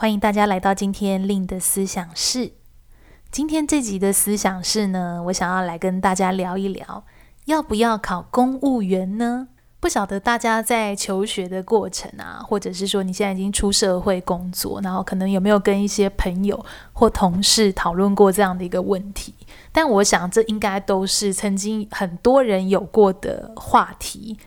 欢迎大家来到今天 Lin 的思想室。今天这集的思想室呢，我想要来跟大家聊一聊，要不要考公务员呢？不晓得大家在求学的过程啊，或者是说你现在已经出社会工作，然后可能有没有跟一些朋友或同事讨论过这样的一个问题？但我想这应该都是曾经很多人有过的话题。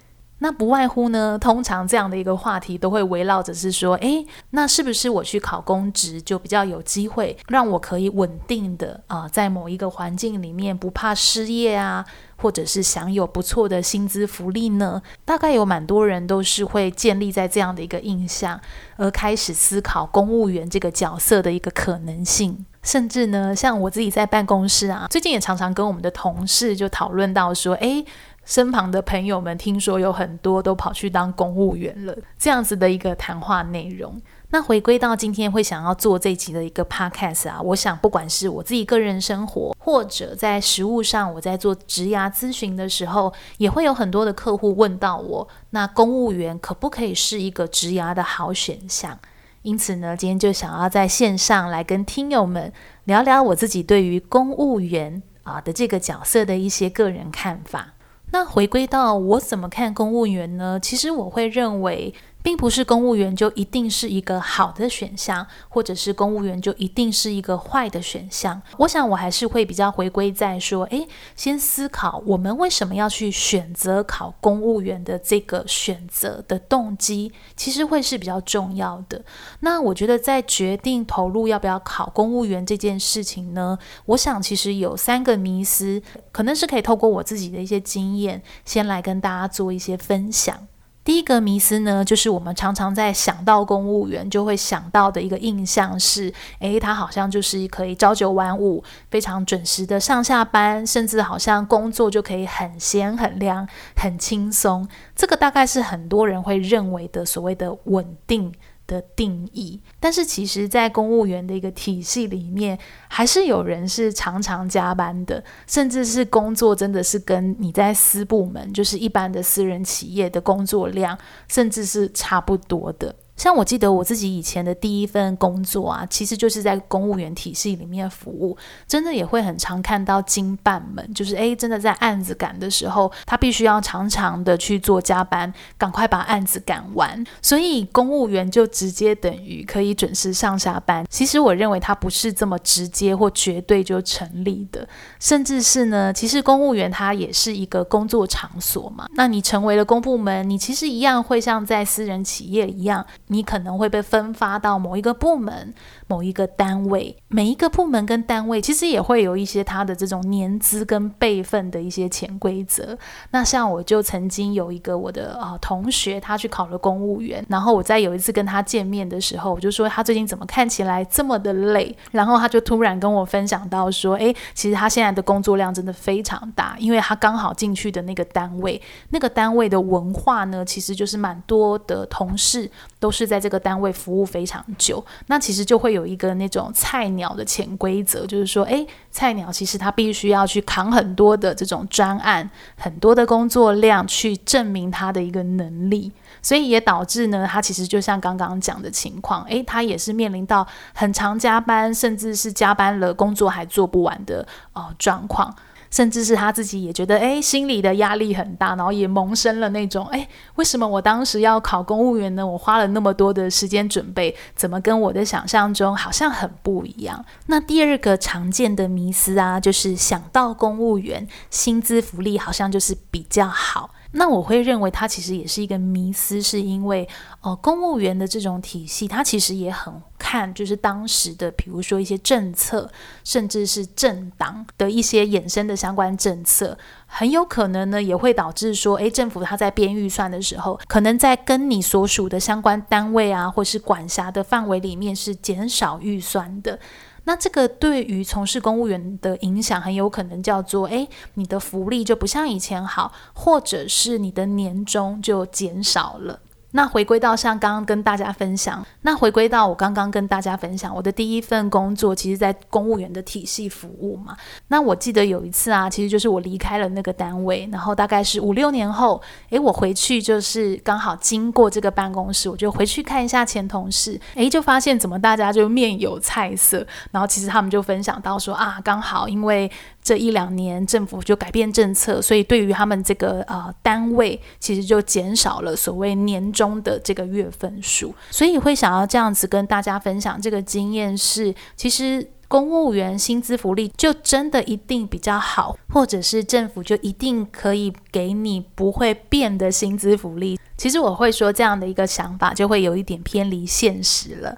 那不外乎呢，通常这样的一个话题都会围绕着是说，诶，那是不是我去考公职就比较有机会，让我可以稳定的啊、在某一个环境里面不怕失业啊，或者是享有不错的薪资福利呢？大概有蛮多人都是会建立在这样的一个印象，而开始思考公务员这个角色的一个可能性。甚至呢，像我自己在办公室啊，最近也常常跟我们的同事就讨论到说，诶。身旁的朋友们听说有很多都跑去当公务员了，这样子的一个谈话内容。那回归到今天会想要做这集的一个 podcast 啊，我想不管是我自己个人生活，或者在实务上，我在做职涯咨询的时候，也会有很多的客户问到我，那公务员可不可以是一个职涯的好选项？因此呢，今天就想要在线上来跟听友们聊聊我自己对于公务员啊的这个角色的一些个人看法。那回归到我怎么看公务员呢？其实我会认为。并不是公务员就一定是一个好的选项，或者是公务员就一定是一个坏的选项。我想我还是会比较回归在说，诶，先思考我们为什么要去选择考公务员的这个选择的动机，其实会是比较重要的。那我觉得在决定投入要不要考公务员这件事情呢，我想其实有三个迷思，可能是可以透过我自己的一些经验，先来跟大家做一些分享。第一个迷思呢，就是我们常常在想到公务员，就会想到的一个印象是，诶，他好像就是可以朝九晚五，非常准时的上下班，甚至好像工作就可以很闲很亮、很轻松。这个大概是很多人会认为的所谓的稳定的定义，但是其实，在公务员的一个体系里面，还是有人是常常加班的，甚至是工作真的是跟你在私部门，就是一般的私人企业的工作量，甚至是差不多的。像我记得我自己以前的第一份工作啊，其实就是在公务员体系里面服务，真的也会很常看到经办们，就是诶，真的在案子赶的时候，他必须要常常的去做加班，赶快把案子赶完。所以公务员就直接等于可以准时上下班。其实我认为它不是这么直接或绝对就成立的，甚至是呢，其实公务员它也是一个工作场所嘛。那你成为了公部门，你其实一样会像在私人企业一样。你可能会被分发到某一个部门、某一个单位，每一个部门跟单位其实也会有一些他的这种年资跟辈分的一些潜规则。那像我就曾经有一个我的啊、同学，他去考了公务员，然后我在有一次跟他见面的时候，我就说他最近怎么看起来这么的累，然后他就突然跟我分享到说，诶，其实他现在的工作量真的非常大，因为他刚好进去的那个单位，那个单位的文化呢，其实就是蛮多的同事都是。在这个单位服务非常久，那其实就会有一个那种菜鸟的潜规则，就是说，诶，菜鸟其实他必须要去扛很多的这种专案，很多的工作量，去证明他的一个能力，所以也导致呢，他其实就像刚刚讲的情况，诶，他也是面临到很常加班，甚至是加班了工作还做不完的呃状况。甚至是他自己也觉得，哎，心里的压力很大，然后也萌生了那种，哎，为什么我当时要考公务员呢？我花了那么多的时间准备，怎么跟我的想象中好像很不一样？那第二个常见的迷思啊，就是想到公务员薪资福利好像就是比较好。那我会认为它其实也是一个迷思，是因为呃，公务员的这种体系，它其实也很看就是当时的，比如说一些政策，甚至是政党的一些衍生的相关政策，很有可能呢也会导致说，诶，政府它在编预算的时候，可能在跟你所属的相关单位啊，或是管辖的范围里面是减少预算的。那这个对于从事公务员的影响，很有可能叫做：诶，你的福利就不像以前好，或者是你的年终就减少了。那回归到像刚刚跟大家分享，那回归到我刚刚跟大家分享，我的第一份工作其实在公务员的体系服务嘛。那我记得有一次啊，其实就是我离开了那个单位，然后大概是五六年后，诶，我回去就是刚好经过这个办公室，我就回去看一下前同事，诶，就发现怎么大家就面有菜色，然后其实他们就分享到说啊，刚好因为。这一两年，政府就改变政策，所以对于他们这个呃单位，其实就减少了所谓年终的这个月份数。所以会想要这样子跟大家分享这个经验是，其实公务员薪资福利就真的一定比较好，或者是政府就一定可以给你不会变的薪资福利。其实我会说这样的一个想法，就会有一点偏离现实了。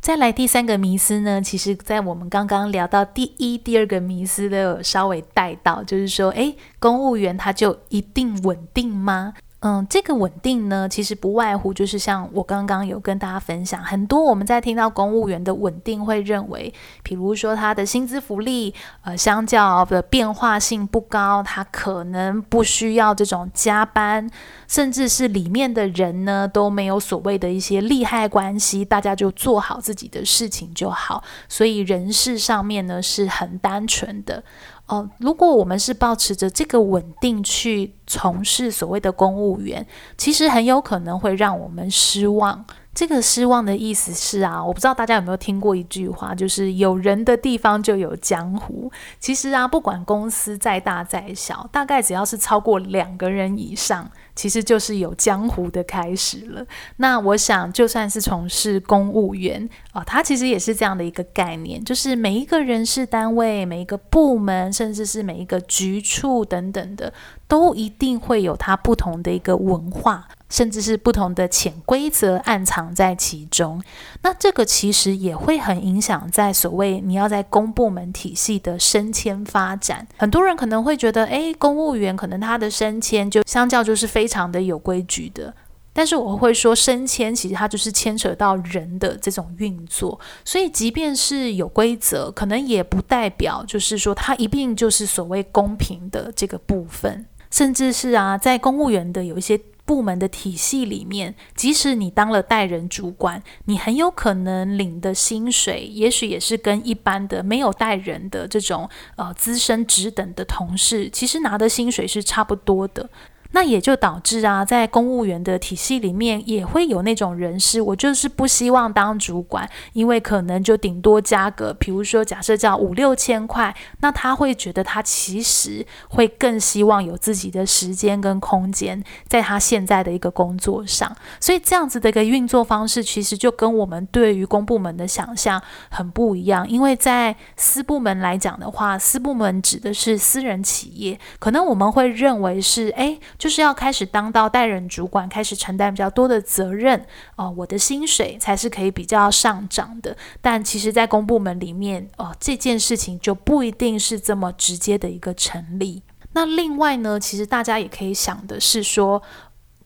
再来第三个迷思呢，其实，在我们刚刚聊到第一、第二个迷思都有稍微带到，就是说，诶，公务员他就一定稳定吗？嗯，这个稳定呢，其实不外乎就是像我刚刚有跟大家分享，很多我们在听到公务员的稳定，会认为，比如说他的薪资福利，呃，相较的变化性不高，他可能不需要这种加班，甚至是里面的人呢都没有所谓的一些利害关系，大家就做好自己的事情就好，所以人事上面呢是很单纯的。哦，如果我们是保持着这个稳定去从事所谓的公务员，其实很有可能会让我们失望。这个失望的意思是啊，我不知道大家有没有听过一句话，就是有人的地方就有江湖。其实啊，不管公司再大再小，大概只要是超过两个人以上，其实就是有江湖的开始了。那我想，就算是从事公务员啊，它其实也是这样的一个概念，就是每一个人事单位、每一个部门，甚至是每一个局处等等的，都一定会有它不同的一个文化。甚至是不同的潜规则暗藏在其中，那这个其实也会很影响在所谓你要在公部门体系的升迁发展。很多人可能会觉得，诶，公务员可能他的升迁就相较就是非常的有规矩的，但是我会说，升迁其实它就是牵扯到人的这种运作，所以即便是有规则，可能也不代表就是说它一定就是所谓公平的这个部分，甚至是啊，在公务员的有一些。部门的体系里面，即使你当了带人主管，你很有可能领的薪水，也许也是跟一般的没有带人的这种呃资深职等的同事，其实拿的薪水是差不多的。那也就导致啊，在公务员的体系里面，也会有那种人士，我就是不希望当主管，因为可能就顶多加个，比如说假设叫五六千块，那他会觉得他其实会更希望有自己的时间跟空间，在他现在的一个工作上。所以这样子的一个运作方式，其实就跟我们对于公部门的想象很不一样。因为在私部门来讲的话，私部门指的是私人企业，可能我们会认为是，诶。就是要开始当到带人主管，开始承担比较多的责任哦、我的薪水才是可以比较上涨的。但其实，在公部门里面哦、这件事情就不一定是这么直接的一个成立。那另外呢，其实大家也可以想的是说，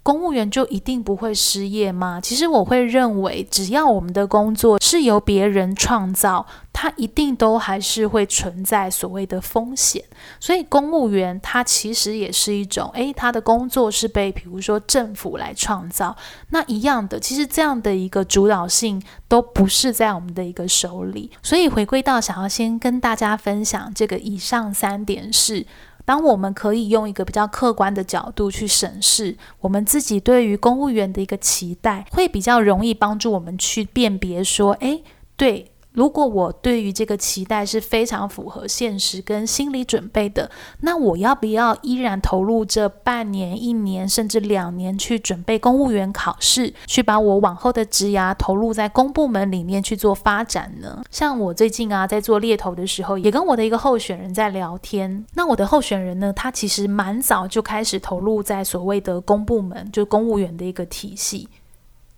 公务员就一定不会失业吗？其实我会认为，只要我们的工作是由别人创造，它一定都还是会存在所谓的风险。所以公务员他其实也是一种，诶，他的工作是被比如说政府来创造，那一样的，其实这样的一个主导性都不是在我们的一个手里。所以回归到想要先跟大家分享这个以上三点是。当我们可以用一个比较客观的角度去审视我们自己对于公务员的一个期待，会比较容易帮助我们去辨别说，诶，对，如果我对于这个期待是非常符合现实跟心理准备的，那我要不要依然投入这半年、一年甚至两年去准备公务员考试，去把我往后的职涯投入在公部门里面去做发展呢？像我最近啊，在做猎头的时候，也跟我的一个候选人在聊天。那我的候选人呢，他其实蛮早就开始投入在所谓的公部门，就公务员的一个体系。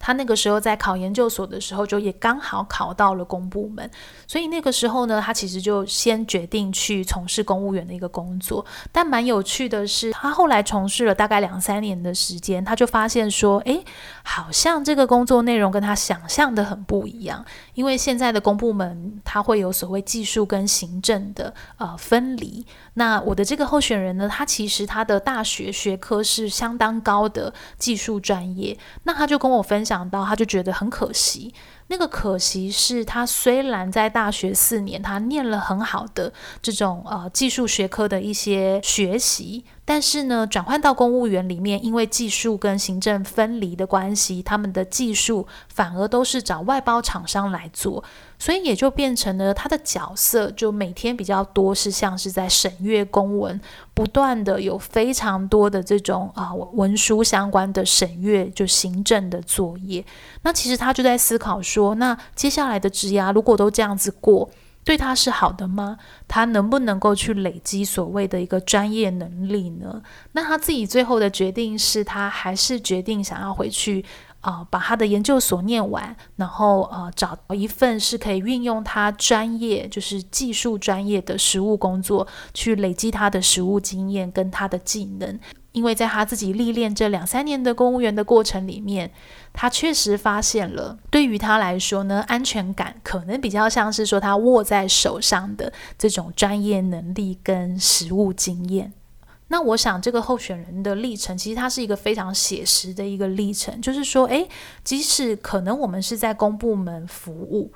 他那个时候在考研究所的时候，就也刚好考到了公部门，所以那个时候呢，他其实就先决定去从事公务员的一个工作。但蛮有趣的是，他后来从事了大概两三年的时间，他就发现说，诶，好像这个工作内容跟他想象的很不一样。因为现在的公部门，他会有所谓技术跟行政的呃分离。那我的这个候选人呢，他其实他的大学学科是相当高的技术专业，那他就跟我分享想到，他就觉得很可惜。那个可惜是他虽然在大学四年，他念了很好的这种呃技术学科的一些学习。但是呢，转换到公务员里面，因为技术跟行政分离的关系，他们的技术反而都是找外包厂商来做，所以也就变成了他的角色就每天比较多是像是在审阅公文，不断的有非常多的这种啊文书相关的审阅，就行政的作业。那其实他就在思考，说那接下来的职涯如果都这样子过。对他是好的吗？他能不能够去累积所谓的一个专业能力呢？那他自己最后的决定是他还是决定想要回去、呃，把他的研究所念完，然后呃找一份是可以运用他专业，就是技术专业的实务工作，去累积他的实务经验跟他的技能。因为在他自己历练这两三年的公务员的过程里面，他确实发现了，对于他来说呢，安全感可能比较像是说他握在手上的这种专业能力跟实务经验。那我想这个候选人的历程，其实它是一个非常写实的一个历程，就是说，诶，即使可能我们是在公部门服务。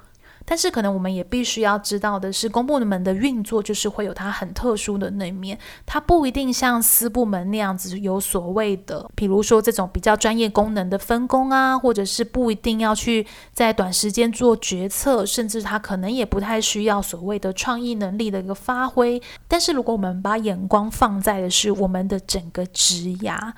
但是可能我们也必须要知道的是，公部门的运作就是会有它很特殊的那一面，它不一定像私部门那样子有所谓的，比如说这种比较专业功能的分工啊，或者是不一定要去在短时间做决策，甚至它可能也不太需要所谓的创意能力的一个发挥。但是如果我们把眼光放在的是我们的整个职涯。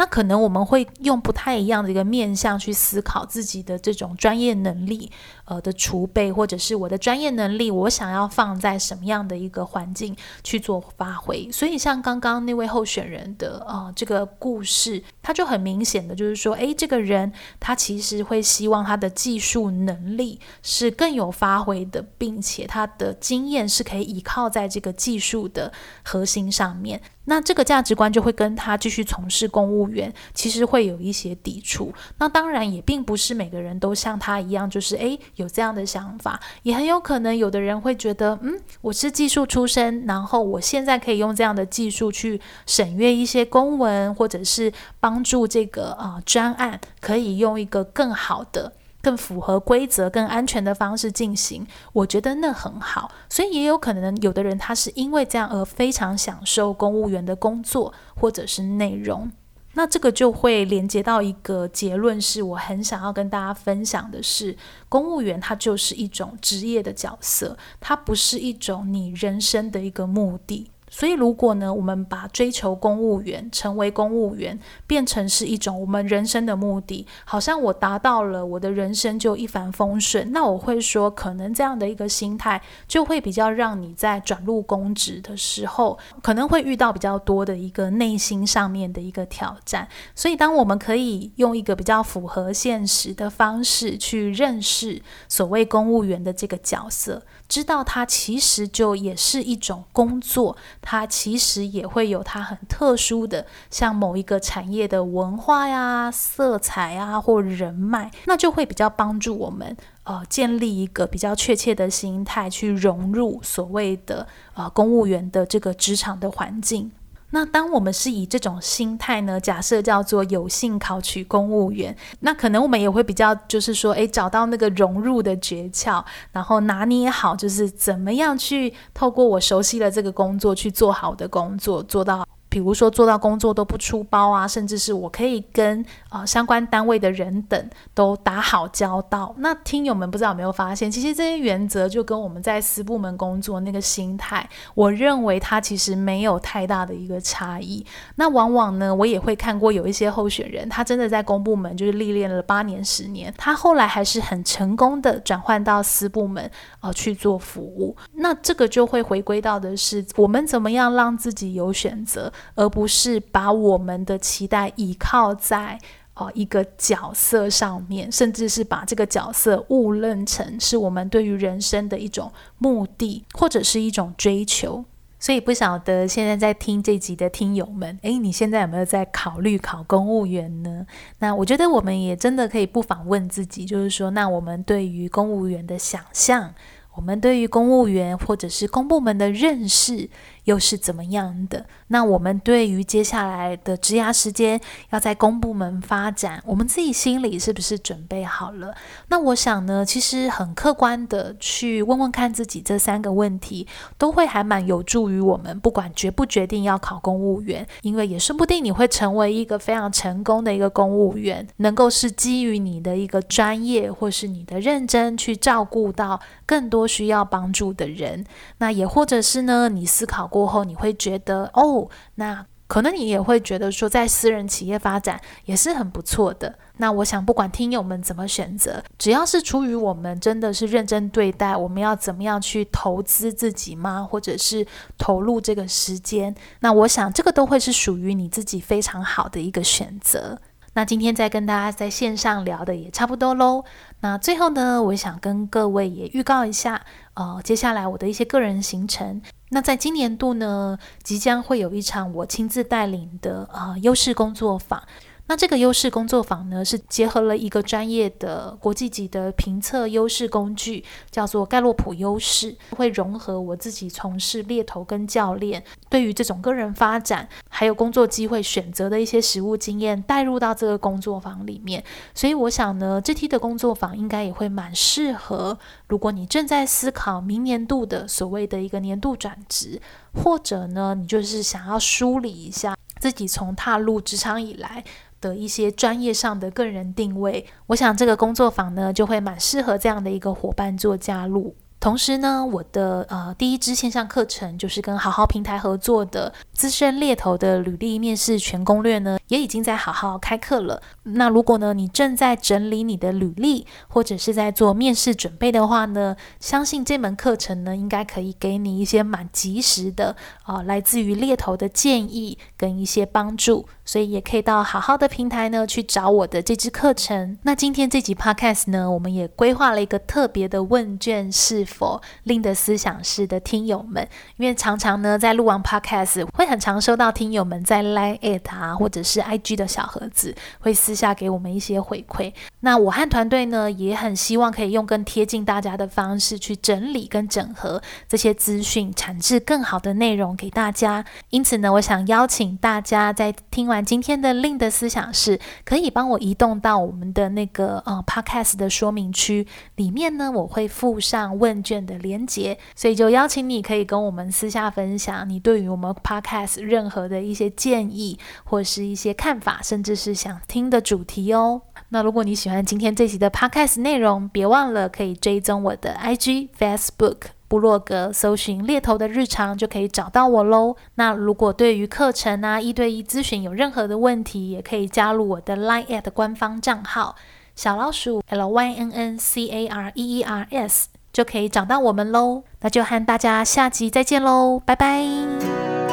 那可能我们会用不太一样的一个面向去思考自己的这种专业能力，呃的储备，或者是我的专业能力，我想要放在什么样的一个环境去做发挥。所以像刚刚那位候选人的呃这个故事，他就很明显的就是说，诶，这个人他其实会希望他的技术能力是更有发挥的，并且他的经验是可以依靠在这个技术的核心上面。那这个价值观就会跟他继续从事公务员，其实会有一些抵触。那当然也并不是每个人都像他一样，就是诶有这样的想法，也很有可能有的人会觉得，嗯，我是技术出身，然后我现在可以用这样的技术去审阅一些公文，或者是帮助这个啊、呃、专案可以用一个更好的。更符合规则、更安全的方式进行，我觉得那很好。所以也有可能有的人他是因为这样而非常享受公务员的工作或者是内容。那这个就会连接到一个结论，是我很想要跟大家分享的是，公务员它就是一种职业的角色，它不是一种你人生的一个目的。所以，如果呢，我们把追求公务员、成为公务员变成是一种我们人生的目的，好像我达到了，我的人生就一帆风顺。那我会说，可能这样的一个心态，就会比较让你在转入公职的时候，可能会遇到比较多的一个内心上面的一个挑战。所以，当我们可以用一个比较符合现实的方式去认识所谓公务员的这个角色。知道它其实就也是一种工作，它其实也会有它很特殊的，像某一个产业的文化呀、色彩啊或人脉，那就会比较帮助我们呃建立一个比较确切的心态去融入所谓的呃公务员的这个职场的环境。那当我们是以这种心态呢，假设叫做有幸考取公务员，那可能我们也会比较，就是说，诶，找到那个融入的诀窍，然后拿捏好，就是怎么样去透过我熟悉的这个工作去做好的工作，做到比如说做到工作都不出包啊，甚至是我可以跟啊、呃、相关单位的人等都打好交道。那听友们不知道有没有发现，其实这些原则就跟我们在私部门工作那个心态，我认为它其实没有太大的一个差异。那往往呢，我也会看过有一些候选人，他真的在公部门就是历练了八年、十年，他后来还是很成功的转换到私部门啊、呃、去做服务。那这个就会回归到的是我们怎么样让自己有选择。而不是把我们的期待依靠在哦一个角色上面，甚至是把这个角色误认成是我们对于人生的一种目的或者是一种追求。所以不晓得现在在听这集的听友们，诶，你现在有没有在考虑考公务员呢？那我觉得我们也真的可以不妨问自己，就是说，那我们对于公务员的想象，我们对于公务员或者是公部门的认识，又是怎么样的？那我们对于接下来的职涯时间要在公部门发展，我们自己心里是不是准备好了？那我想呢，其实很客观的去问问看自己这三个问题，都会还蛮有助于我们，不管决不决定要考公务员，因为也说不定你会成为一个非常成功的一个公务员，能够是基于你的一个专业或是你的认真去照顾到更多需要帮助的人。那也或者是呢，你思考过。过后你会觉得哦，那可能你也会觉得说，在私人企业发展也是很不错的。那我想，不管听友们怎么选择，只要是出于我们真的是认真对待，我们要怎么样去投资自己吗？或者是投入这个时间？那我想，这个都会是属于你自己非常好的一个选择。那今天再跟大家在线上聊的也差不多喽。那最后呢，我想跟各位也预告一下，呃，接下来我的一些个人行程。那在今年度呢，即将会有一场我亲自带领的呃优势工作坊。那这个优势工作坊呢，是结合了一个专业的国际级的评测优势工具，叫做盖洛普优势，会融合我自己从事猎头跟教练，对于这种个人发展还有工作机会选择的一些实务经验，带入到这个工作坊里面。所以我想呢，这期的工作坊应该也会蛮适合，如果你正在思考明年度的所谓的一个年度转职，或者呢，你就是想要梳理一下自己从踏入职场以来。的一些专业上的个人定位，我想这个工作坊呢，就会蛮适合这样的一个伙伴做加入。同时呢，我的呃第一支线上课程就是跟好好平台合作的资深猎头的履历面试全攻略呢，也已经在好好开课了。那如果呢，你正在整理你的履历，或者是在做面试准备的话呢，相信这门课程呢，应该可以给你一些蛮及时的啊、来自于猎头的建议跟一些帮助。所以也可以到好好的平台呢去找我的这支课程。那今天这集 Podcast 呢，我们也规划了一个特别的问卷，是否 Lynne 的思想室的听友们？因为常常呢在录完 Podcast 会很常收到听友们在 Line@ 啊或者是 IG 的小盒子，会私下给我们一些回馈。那我和团队呢也很希望可以用更贴近大家的方式去整理跟整合这些资讯，产制更好的内容给大家。因此呢，我想邀请大家在听完。今天的令的思想室，可以帮我移动到我们的那个呃 Podcast 的说明区里面呢，我会附上问卷的连结，所以就邀请你可以跟我们私下分享你对于我们 Podcast 任何的一些建议或是一些看法，甚至是想听的主题哦。那如果你喜欢今天这集的 Podcast 内容，别忘了可以追踪我的 IG、Facebook。部落格搜寻猎头的日常就可以找到我喽。那如果对于课程啊一对一咨询有任何的问题，也可以加入我的 linet 官方账号小老鼠 L Y N N C A R E E R S，就可以找到我们喽。那就和大家下集再见喽，拜拜。